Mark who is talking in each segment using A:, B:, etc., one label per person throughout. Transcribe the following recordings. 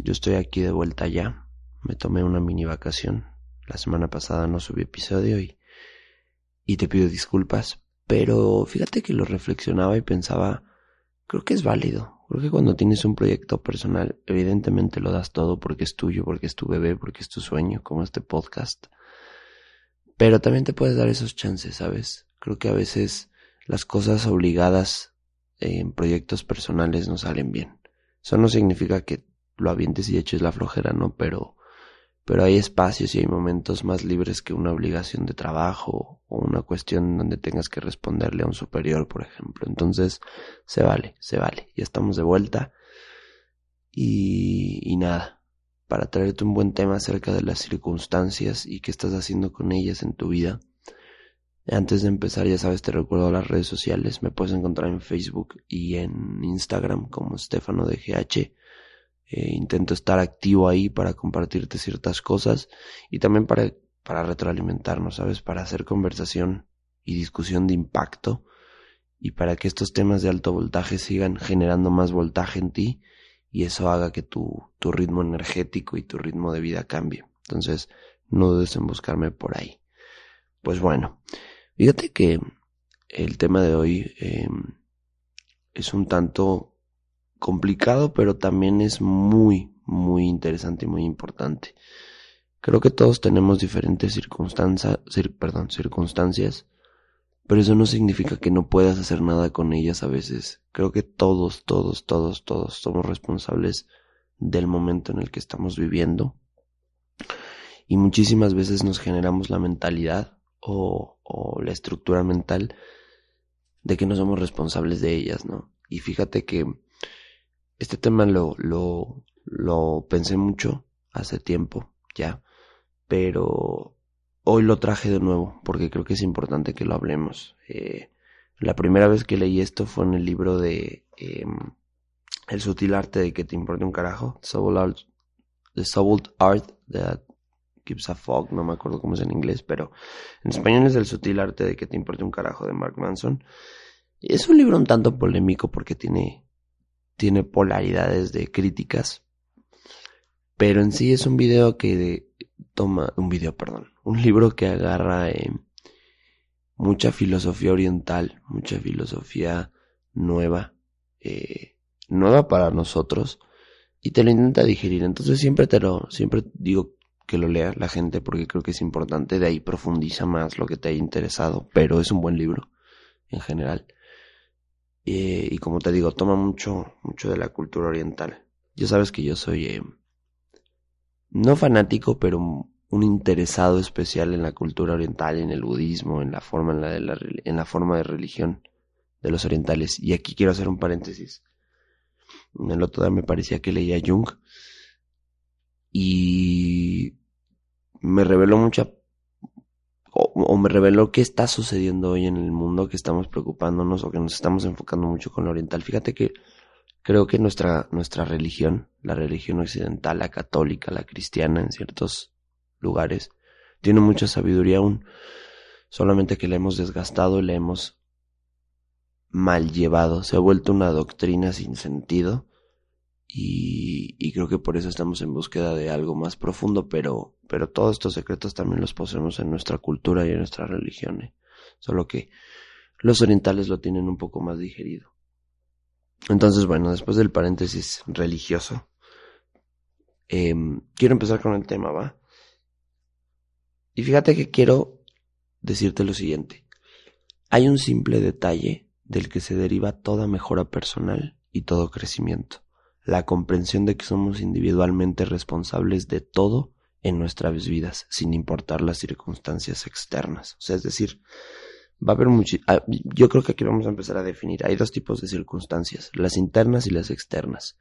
A: Yo estoy aquí de vuelta ya. Me tomé una mini vacación. La semana pasada no subí episodio y, y te pido disculpas. Pero fíjate que lo reflexionaba y pensaba, creo que es válido. Creo que cuando tienes un proyecto personal, evidentemente lo das todo porque es tuyo, porque es tu bebé, porque es tu sueño, como este podcast. Pero también te puedes dar esos chances, ¿sabes? Creo que a veces las cosas obligadas en proyectos personales no salen bien. Eso no significa que lo avientes y eches la flojera, ¿no? Pero, pero hay espacios y hay momentos más libres que una obligación de trabajo o una cuestión donde tengas que responderle a un superior, por ejemplo. Entonces, se vale, se vale. Ya estamos de vuelta. Y, y nada, para traerte un buen tema acerca de las circunstancias y qué estás haciendo con ellas en tu vida. Antes de empezar, ya sabes, te recuerdo las redes sociales. Me puedes encontrar en Facebook y en Instagram como Stefano de GH. Eh, intento estar activo ahí para compartirte ciertas cosas y también para, para retroalimentarnos, ¿sabes? Para hacer conversación y discusión de impacto y para que estos temas de alto voltaje sigan generando más voltaje en ti y eso haga que tu, tu ritmo energético y tu ritmo de vida cambie. Entonces, no dudes en buscarme por ahí. Pues bueno, fíjate que el tema de hoy eh, es un tanto complicado, pero también es muy, muy interesante y muy importante. Creo que todos tenemos diferentes circunstancias, perdón, circunstancias, pero eso no significa que no puedas hacer nada con ellas a veces. Creo que todos, todos, todos, todos somos responsables del momento en el que estamos viviendo. Y muchísimas veces nos generamos la mentalidad o, o la estructura mental de que no somos responsables de ellas, ¿no? Y fíjate que este tema lo, lo, lo pensé mucho hace tiempo ya, pero hoy lo traje de nuevo porque creo que es importante que lo hablemos. Eh, la primera vez que leí esto fue en el libro de eh, El sutil arte de que te importe un carajo, The Subtle Art That Gives a Fuck, no me acuerdo cómo es en inglés, pero en español es El sutil arte de que te importe un carajo de Mark Manson. Es un libro un tanto polémico porque tiene tiene polaridades de críticas, pero en sí es un video que toma, un video, perdón, un libro que agarra eh, mucha filosofía oriental, mucha filosofía nueva, eh, nueva para nosotros, y te lo intenta digerir. Entonces siempre te lo, siempre digo que lo lea la gente porque creo que es importante, de ahí profundiza más lo que te haya interesado, pero es un buen libro en general. Eh, y como te digo, toma mucho, mucho de la cultura oriental. Ya sabes que yo soy eh, no fanático, pero un interesado especial en la cultura oriental, en el budismo, en la forma, en la, de la, en la forma de religión de los orientales. Y aquí quiero hacer un paréntesis. En el otro día me parecía que leía Jung y me reveló mucha o, me reveló qué está sucediendo hoy en el mundo, que estamos preocupándonos o que nos estamos enfocando mucho con lo oriental. Fíjate que creo que nuestra, nuestra religión, la religión occidental, la católica, la cristiana en ciertos lugares, tiene mucha sabiduría aún, solamente que la hemos desgastado y la hemos mal llevado, se ha vuelto una doctrina sin sentido y, creo que por eso estamos en búsqueda de algo más profundo, pero, pero todos estos secretos también los poseemos en nuestra cultura y en nuestra religión, ¿eh? solo que los orientales lo tienen un poco más digerido. Entonces, bueno, después del paréntesis religioso, em, quiero empezar con el tema, ¿va? Y fíjate que quiero decirte lo siguiente. Hay un simple detalle del que se deriva toda mejora personal y todo crecimiento la comprensión de que somos individualmente responsables de todo en nuestras vidas, sin importar las circunstancias externas. O sea, es decir, va a haber mucho... Ah, yo creo que aquí vamos a empezar a definir. Hay dos tipos de circunstancias, las internas y las externas.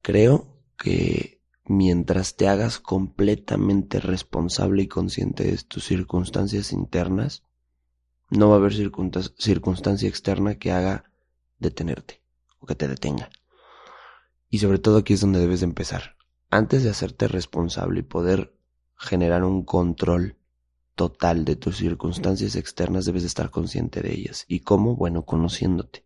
A: Creo que mientras te hagas completamente responsable y consciente de tus circunstancias internas, no va a haber circunstancia externa que haga detenerte o que te detenga. Y sobre todo aquí es donde debes de empezar. Antes de hacerte responsable y poder generar un control total de tus circunstancias externas, debes de estar consciente de ellas. ¿Y cómo? Bueno, conociéndote.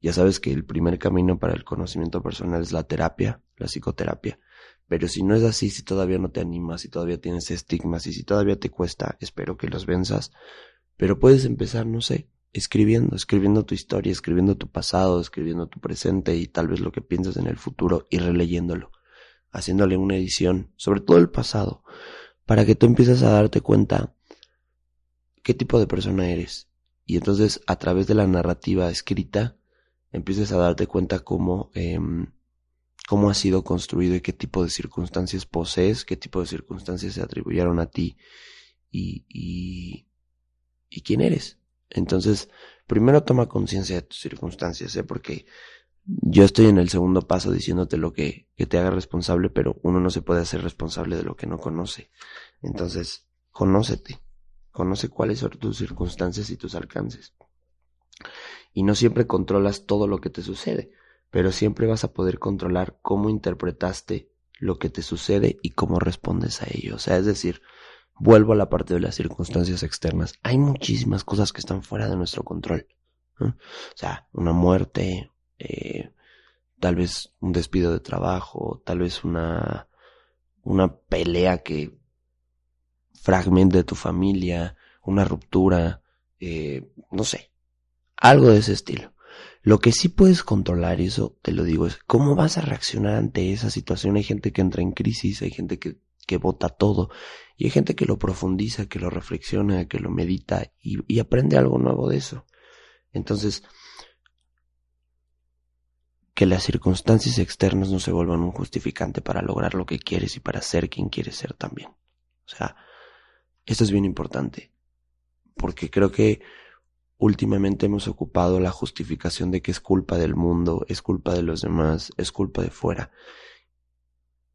A: Ya sabes que el primer camino para el conocimiento personal es la terapia, la psicoterapia. Pero si no es así, si todavía no te animas, si todavía tienes estigmas y si todavía te cuesta, espero que los venzas. Pero puedes empezar, no sé, escribiendo, escribiendo tu historia, escribiendo tu pasado, escribiendo tu presente y tal vez lo que piensas en el futuro y releyéndolo, haciéndole una edición, sobre todo el pasado, para que tú empieces a darte cuenta qué tipo de persona eres. Y entonces a través de la narrativa escrita empieces a darte cuenta cómo eh, cómo ha sido construido y qué tipo de circunstancias posees, qué tipo de circunstancias se atribuyeron a ti y, y, y quién eres. Entonces, primero toma conciencia de tus circunstancias, ¿eh? porque yo estoy en el segundo paso diciéndote lo que, que te haga responsable, pero uno no se puede hacer responsable de lo que no conoce. Entonces, conócete, conoce cuáles son tus circunstancias y tus alcances. Y no siempre controlas todo lo que te sucede pero siempre vas a poder controlar cómo interpretaste lo que te sucede y cómo respondes a ello. O sea, es decir, vuelvo a la parte de las circunstancias externas. Hay muchísimas cosas que están fuera de nuestro control. O sea, una muerte, eh, tal vez un despido de trabajo, tal vez una, una pelea que fragmente tu familia, una ruptura, eh, no sé, algo de ese estilo. Lo que sí puedes controlar, y eso te lo digo, es cómo vas a reaccionar ante esa situación. Hay gente que entra en crisis, hay gente que, que vota todo, y hay gente que lo profundiza, que lo reflexiona, que lo medita y, y aprende algo nuevo de eso. Entonces, que las circunstancias externas no se vuelvan un justificante para lograr lo que quieres y para ser quien quieres ser también. O sea, esto es bien importante, porque creo que Últimamente hemos ocupado la justificación de que es culpa del mundo, es culpa de los demás, es culpa de fuera.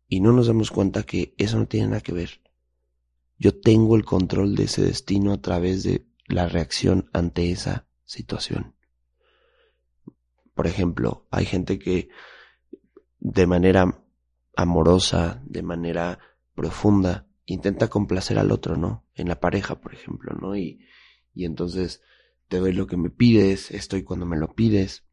A: Y no nos damos cuenta que eso no tiene nada que ver. Yo tengo el control de ese destino a través de la reacción ante esa situación. Por ejemplo, hay gente que de manera amorosa, de manera profunda, intenta complacer al otro, ¿no? En la pareja, por ejemplo, ¿no? Y, y entonces te doy lo que me pides, estoy cuando me lo pides.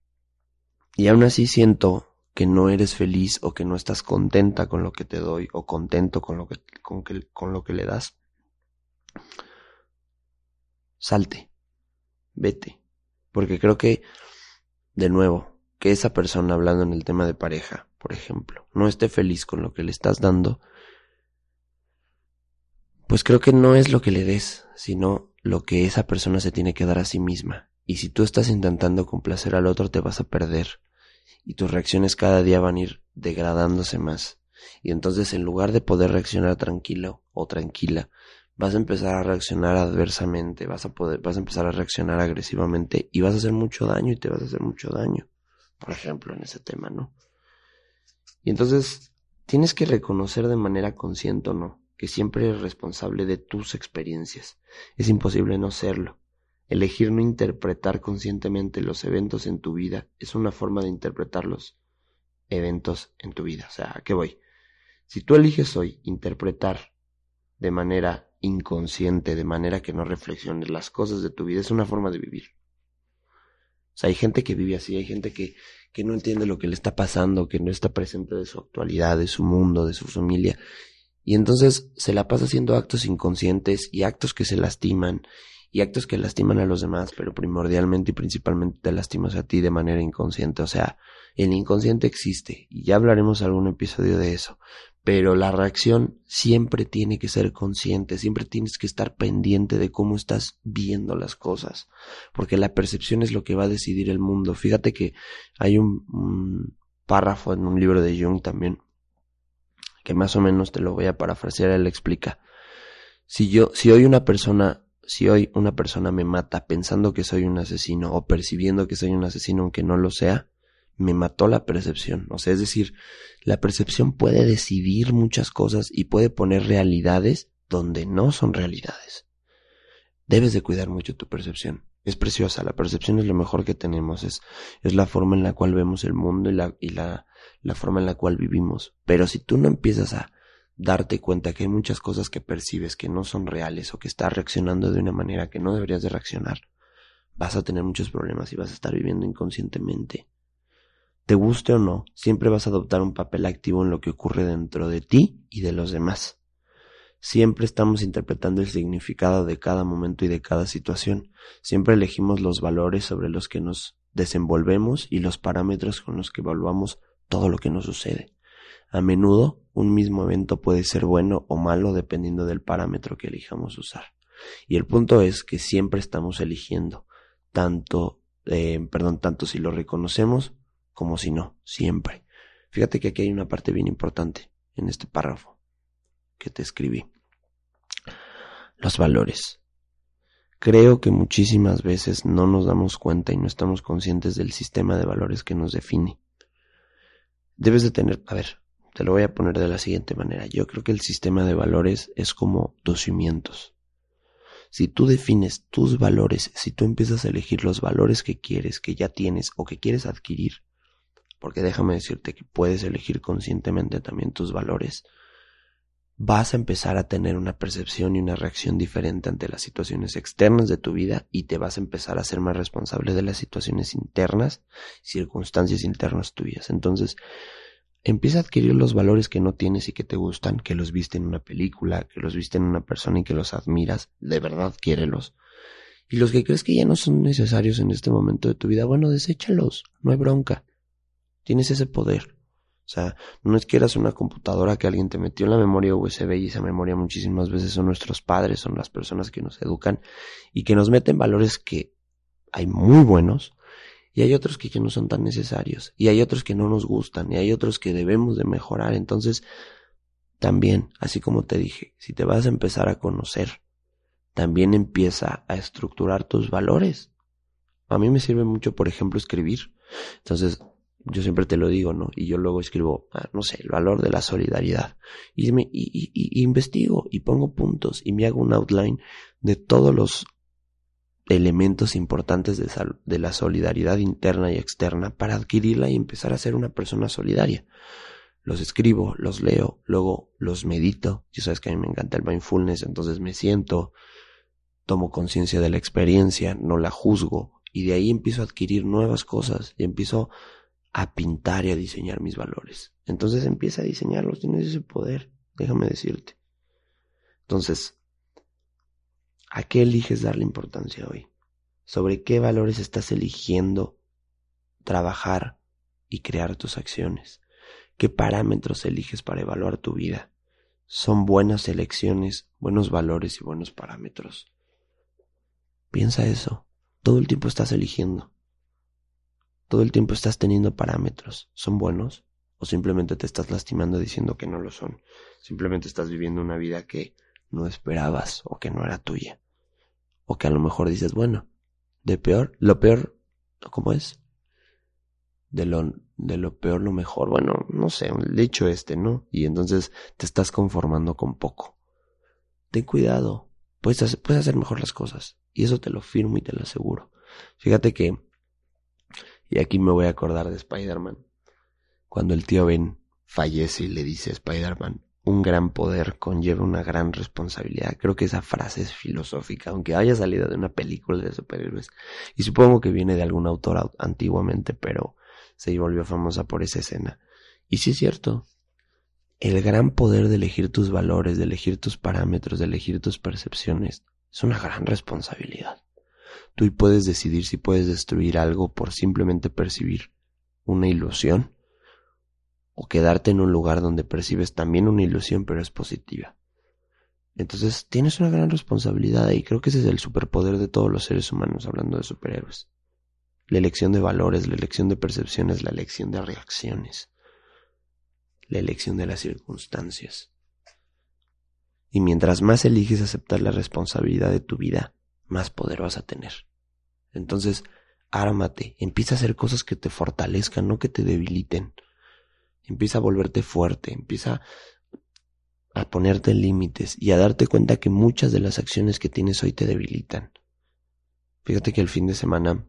A: Y aún así siento que no eres feliz o que no estás contenta con lo que te doy o contento con lo que, con, lo que le das. Salte, vete. Porque creo que, de nuevo, que esa persona hablando en el tema de pareja, por ejemplo, no esté feliz con lo que le estás dando, pues creo que no es lo que le des, sino lo que esa persona se tiene que dar a sí misma. Y si tú estás intentando complacer al otro, te vas a perder. Y tus reacciones cada día van a ir degradándose más. Y entonces en lugar de poder reaccionar tranquilo o tranquila, vas a empezar a reaccionar adversamente, vas a poder, vas a empezar a reaccionar agresivamente y vas a hacer mucho daño y te vas a hacer mucho daño. Por ejemplo, en ese tema, ¿no? Y entonces tienes que reconocer de manera consciente o no que siempre eres responsable de tus experiencias. Es imposible no serlo. Elegir no interpretar conscientemente los eventos en tu vida es una forma de interpretar los eventos en tu vida. O sea, ¿a qué voy? Si tú eliges hoy interpretar de manera inconsciente, de manera que no reflexiones las cosas de tu vida, es una forma de vivir. O sea, hay gente que vive así, hay gente que, que no entiende lo que le está pasando, que no está presente de su actualidad, de su mundo, de su familia, y entonces se la pasa haciendo actos inconscientes y actos que se lastiman y actos que lastiman a los demás, pero primordialmente y principalmente te lastimas a ti de manera inconsciente. O sea, el inconsciente existe y ya hablaremos algún episodio de eso. Pero la reacción siempre tiene que ser consciente, siempre tienes que estar pendiente de cómo estás viendo las cosas, porque la percepción es lo que va a decidir el mundo. Fíjate que hay un, un párrafo en un libro de Jung también que más o menos te lo voy a parafrasear, él explica. Si yo, si hoy una persona, si hoy una persona me mata pensando que soy un asesino o percibiendo que soy un asesino aunque no lo sea, me mató la percepción. O sea, es decir, la percepción puede decidir muchas cosas y puede poner realidades donde no son realidades. Debes de cuidar mucho tu percepción. Es preciosa, la percepción es lo mejor que tenemos, es, es la forma en la cual vemos el mundo y, la, y la, la forma en la cual vivimos. Pero si tú no empiezas a darte cuenta que hay muchas cosas que percibes que no son reales o que estás reaccionando de una manera que no deberías de reaccionar, vas a tener muchos problemas y vas a estar viviendo inconscientemente. Te guste o no, siempre vas a adoptar un papel activo en lo que ocurre dentro de ti y de los demás. Siempre estamos interpretando el significado de cada momento y de cada situación. Siempre elegimos los valores sobre los que nos desenvolvemos y los parámetros con los que evaluamos todo lo que nos sucede. A menudo, un mismo evento puede ser bueno o malo dependiendo del parámetro que elijamos usar. Y el punto es que siempre estamos eligiendo, tanto, eh, perdón, tanto si lo reconocemos como si no, siempre. Fíjate que aquí hay una parte bien importante en este párrafo que te escribí. Los valores. Creo que muchísimas veces no nos damos cuenta y no estamos conscientes del sistema de valores que nos define. Debes de tener, a ver, te lo voy a poner de la siguiente manera. Yo creo que el sistema de valores es como dos cimientos. Si tú defines tus valores, si tú empiezas a elegir los valores que quieres, que ya tienes o que quieres adquirir, porque déjame decirte que puedes elegir conscientemente también tus valores, vas a empezar a tener una percepción y una reacción diferente ante las situaciones externas de tu vida y te vas a empezar a ser más responsable de las situaciones internas, circunstancias internas tuyas. Entonces, empieza a adquirir los valores que no tienes y que te gustan, que los viste en una película, que los viste en una persona y que los admiras, de verdad quiérelos. Y los que crees que ya no son necesarios en este momento de tu vida, bueno, deséchalos, no hay bronca. Tienes ese poder. O sea, no es que eras una computadora que alguien te metió en la memoria USB y esa memoria muchísimas veces son nuestros padres, son las personas que nos educan y que nos meten valores que hay muy buenos y hay otros que, que no son tan necesarios y hay otros que no nos gustan y hay otros que debemos de mejorar. Entonces, también, así como te dije, si te vas a empezar a conocer, también empieza a estructurar tus valores. A mí me sirve mucho, por ejemplo, escribir. Entonces, yo siempre te lo digo, ¿no? Y yo luego escribo, ah, no sé, el valor de la solidaridad. Y, me, y, y, investigo y pongo puntos y me hago un outline de todos los elementos importantes de, de la solidaridad interna y externa para adquirirla y empezar a ser una persona solidaria. Los escribo, los leo, luego los medito. Ya sabes que a mí me encanta el mindfulness, entonces me siento, tomo conciencia de la experiencia, no la juzgo y de ahí empiezo a adquirir nuevas cosas y empiezo a pintar y a diseñar mis valores. Entonces empieza a diseñarlos, tienes ese poder, déjame decirte. Entonces, ¿a qué eliges darle importancia hoy? ¿Sobre qué valores estás eligiendo trabajar y crear tus acciones? ¿Qué parámetros eliges para evaluar tu vida? Son buenas elecciones, buenos valores y buenos parámetros. Piensa eso. Todo el tiempo estás eligiendo. Todo el tiempo estás teniendo parámetros. ¿Son buenos? ¿O simplemente te estás lastimando diciendo que no lo son? Simplemente estás viviendo una vida que no esperabas o que no era tuya. O que a lo mejor dices, bueno, de peor, lo peor, ¿cómo es? De lo, de lo peor lo mejor. Bueno, no sé, el dicho este, ¿no? Y entonces te estás conformando con poco. Ten cuidado. Puedes puedes hacer mejor las cosas. Y eso te lo firmo y te lo aseguro. Fíjate que y aquí me voy a acordar de Spider-Man. Cuando el tío Ben fallece y le dice a Spider-Man, un gran poder conlleva una gran responsabilidad. Creo que esa frase es filosófica, aunque haya salido de una película de superhéroes. Y supongo que viene de algún autor antiguamente, pero se volvió famosa por esa escena. Y sí es cierto. El gran poder de elegir tus valores, de elegir tus parámetros, de elegir tus percepciones, es una gran responsabilidad. Tú puedes decidir si puedes destruir algo por simplemente percibir una ilusión o quedarte en un lugar donde percibes también una ilusión pero es positiva. Entonces tienes una gran responsabilidad y creo que ese es el superpoder de todos los seres humanos hablando de superhéroes. La elección de valores, la elección de percepciones, la elección de reacciones, la elección de las circunstancias. Y mientras más eliges aceptar la responsabilidad de tu vida, más poder vas a tener. Entonces, ármate, empieza a hacer cosas que te fortalezcan, no que te debiliten. Empieza a volverte fuerte, empieza a ponerte límites y a darte cuenta que muchas de las acciones que tienes hoy te debilitan. Fíjate que el fin de semana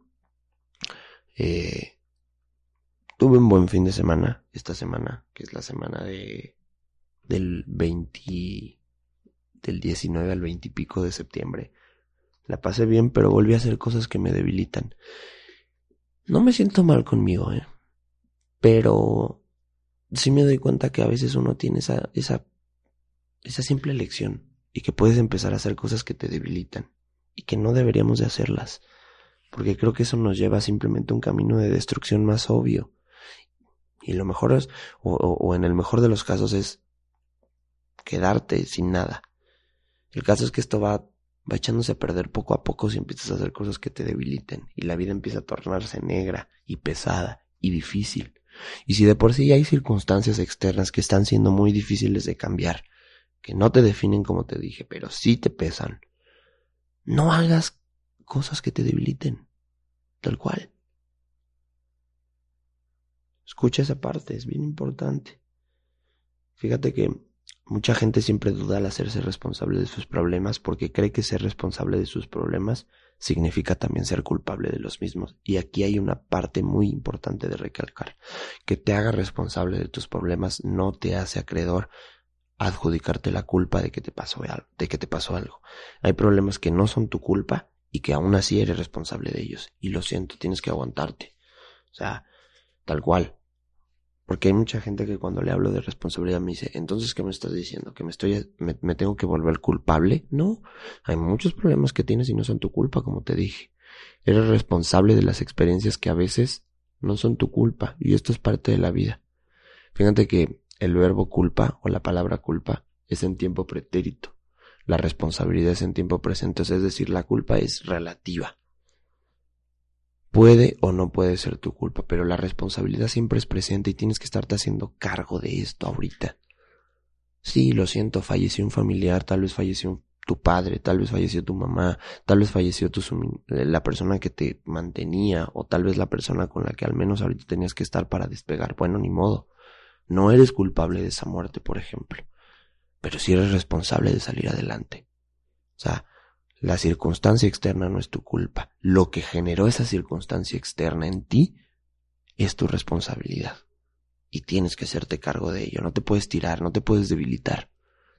A: eh, tuve un buen fin de semana esta semana, que es la semana de del 20 del 19 al 20 y pico de septiembre. La pasé bien, pero volví a hacer cosas que me debilitan. No me siento mal conmigo, ¿eh? Pero sí me doy cuenta que a veces uno tiene esa, esa, simple elección y que puedes empezar a hacer cosas que te debilitan y que no deberíamos de hacerlas. Porque creo que eso nos lleva simplemente a un camino de destrucción más obvio. Y lo mejor es, o, o en el mejor de los casos es quedarte sin nada. El caso es que esto va va echándose a perder poco a poco si empiezas a hacer cosas que te debiliten y la vida empieza a tornarse negra y pesada y difícil. Y si de por sí hay circunstancias externas que están siendo muy difíciles de cambiar, que no te definen como te dije, pero sí te pesan, no hagas cosas que te debiliten, tal cual. Escucha esa parte, es bien importante. Fíjate que Mucha gente siempre duda al hacerse responsable de sus problemas porque cree que ser responsable de sus problemas significa también ser culpable de los mismos. Y aquí hay una parte muy importante de recalcar. Que te haga responsable de tus problemas no te hace acreedor adjudicarte la culpa de que te pasó algo, de que te pasó algo. Hay problemas que no son tu culpa y que aún así eres responsable de ellos. Y lo siento, tienes que aguantarte. O sea, tal cual. Porque hay mucha gente que cuando le hablo de responsabilidad me dice, entonces, ¿qué me estás diciendo? ¿Que me estoy, me, tengo que volver culpable? No, hay muchos problemas que tienes y no son tu culpa, como te dije. Eres responsable de las experiencias que a veces no son tu culpa y esto es parte de la vida. Fíjate que el verbo culpa o la palabra culpa es en tiempo pretérito. La responsabilidad es en tiempo presente, es decir, la culpa es relativa. Puede o no puede ser tu culpa, pero la responsabilidad siempre es presente y tienes que estarte haciendo cargo de esto ahorita. Sí, lo siento, falleció un familiar, tal vez falleció tu padre, tal vez falleció tu mamá, tal vez falleció tu, la persona que te mantenía o tal vez la persona con la que al menos ahorita tenías que estar para despegar. Bueno, ni modo. No eres culpable de esa muerte, por ejemplo, pero sí eres responsable de salir adelante. O sea, la circunstancia externa no es tu culpa. Lo que generó esa circunstancia externa en ti es tu responsabilidad. Y tienes que hacerte cargo de ello. No te puedes tirar, no te puedes debilitar.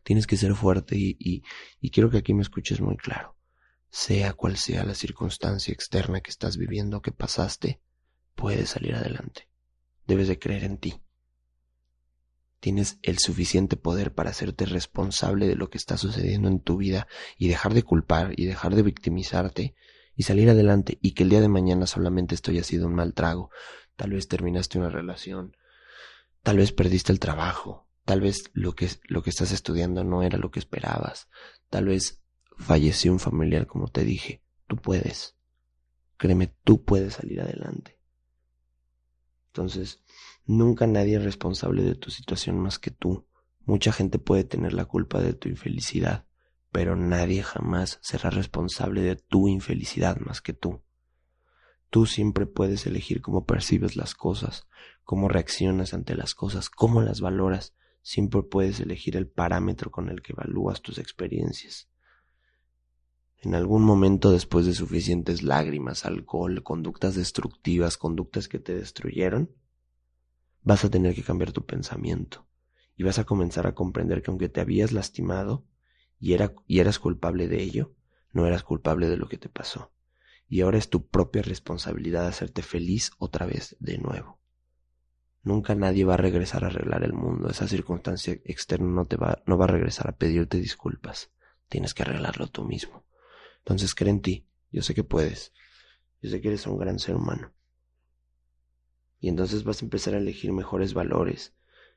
A: Tienes que ser fuerte y, y, y quiero que aquí me escuches muy claro. Sea cual sea la circunstancia externa que estás viviendo, que pasaste, puedes salir adelante. Debes de creer en ti. Tienes el suficiente poder para hacerte responsable de lo que está sucediendo en tu vida y dejar de culpar y dejar de victimizarte y salir adelante y que el día de mañana solamente esto haya sido un mal trago. Tal vez terminaste una relación, tal vez perdiste el trabajo, tal vez lo que, lo que estás estudiando no era lo que esperabas, tal vez falleció un familiar como te dije. Tú puedes. Créeme, tú puedes salir adelante. Entonces, Nunca nadie es responsable de tu situación más que tú. Mucha gente puede tener la culpa de tu infelicidad, pero nadie jamás será responsable de tu infelicidad más que tú. Tú siempre puedes elegir cómo percibes las cosas, cómo reaccionas ante las cosas, cómo las valoras. Siempre puedes elegir el parámetro con el que evalúas tus experiencias. En algún momento después de suficientes lágrimas, alcohol, conductas destructivas, conductas que te destruyeron, vas a tener que cambiar tu pensamiento y vas a comenzar a comprender que aunque te habías lastimado y, era, y eras culpable de ello, no eras culpable de lo que te pasó. Y ahora es tu propia responsabilidad hacerte feliz otra vez de nuevo. Nunca nadie va a regresar a arreglar el mundo. Esa circunstancia externa no te va, no va a regresar a pedirte disculpas. Tienes que arreglarlo tú mismo. Entonces cree en ti. Yo sé que puedes. Yo sé que eres un gran ser humano. Y entonces vas a empezar a elegir mejores valores,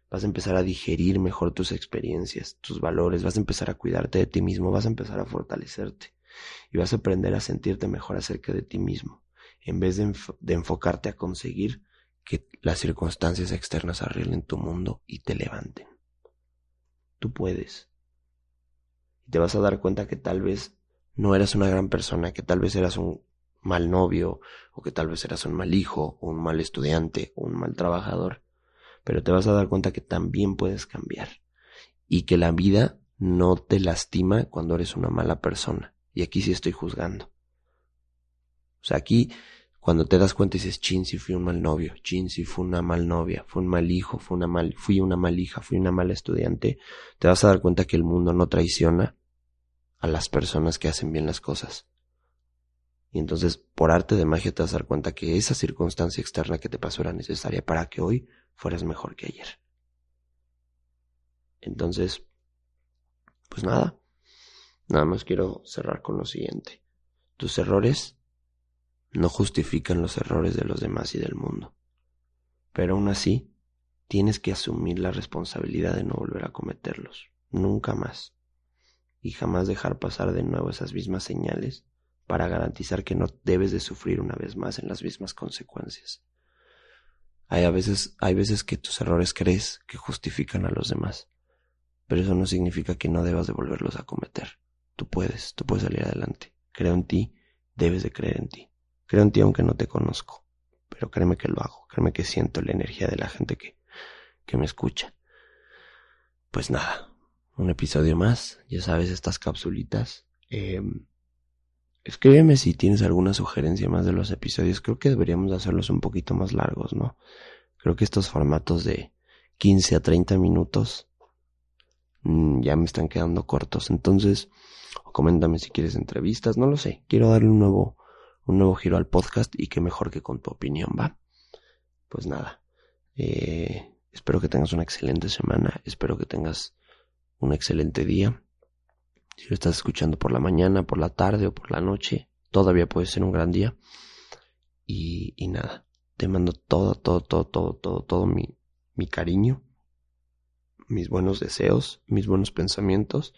A: vas a empezar a digerir mejor tus experiencias, tus valores, vas a empezar a cuidarte de ti mismo, vas a empezar a fortalecerte y vas a aprender a sentirte mejor acerca de ti mismo, en vez de, de enfocarte a conseguir que las circunstancias externas arreglen tu mundo y te levanten. Tú puedes. Y te vas a dar cuenta que tal vez no eras una gran persona, que tal vez eras un mal novio, o que tal vez eras un mal hijo, o un mal estudiante, o un mal trabajador, pero te vas a dar cuenta que también puedes cambiar y que la vida no te lastima cuando eres una mala persona. Y aquí sí estoy juzgando. O sea, aquí cuando te das cuenta dices, chin, si fui un mal novio, chin, si fui una mal novia, fui un mal hijo, fui una mal, fui una mal hija, fui una mala estudiante, te vas a dar cuenta que el mundo no traiciona a las personas que hacen bien las cosas. Y entonces, por arte de magia, te vas a dar cuenta que esa circunstancia externa que te pasó era necesaria para que hoy fueras mejor que ayer. Entonces, pues nada, nada más quiero cerrar con lo siguiente. Tus errores no justifican los errores de los demás y del mundo. Pero aún así, tienes que asumir la responsabilidad de no volver a cometerlos, nunca más, y jamás dejar pasar de nuevo esas mismas señales para garantizar que no debes de sufrir una vez más en las mismas consecuencias. Hay a veces, hay veces que tus errores crees que justifican a los demás, pero eso no significa que no debas de volverlos a cometer. Tú puedes, tú puedes salir adelante. Creo en ti, debes de creer en ti. Creo en ti aunque no te conozco, pero créeme que lo hago, créeme que siento la energía de la gente que, que me escucha. Pues nada, un episodio más, ya sabes, estas capsulitas. Eh, escríbeme si tienes alguna sugerencia más de los episodios. Creo que deberíamos hacerlos un poquito más largos, ¿no? Creo que estos formatos de 15 a 30 minutos mm, ya me están quedando cortos. Entonces, coméntame si quieres entrevistas, no lo sé. Quiero darle un nuevo un nuevo giro al podcast y que mejor que con tu opinión, ¿va? Pues nada, eh, espero que tengas una excelente semana, espero que tengas un excelente día. Si lo estás escuchando por la mañana, por la tarde o por la noche, todavía puede ser un gran día. Y, nada, te mando todo, todo, todo, todo, todo, todo mi, mi cariño, mis buenos deseos, mis buenos pensamientos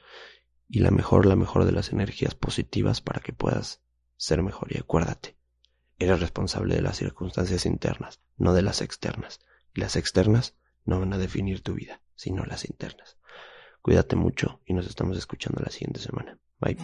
A: y la mejor, la mejor de las energías positivas para que puedas ser mejor y acuérdate, eres responsable de las circunstancias internas, no de las externas. Y las externas no van a definir tu vida, sino las internas. Cuídate mucho y nos estamos escuchando la siguiente semana. Bye.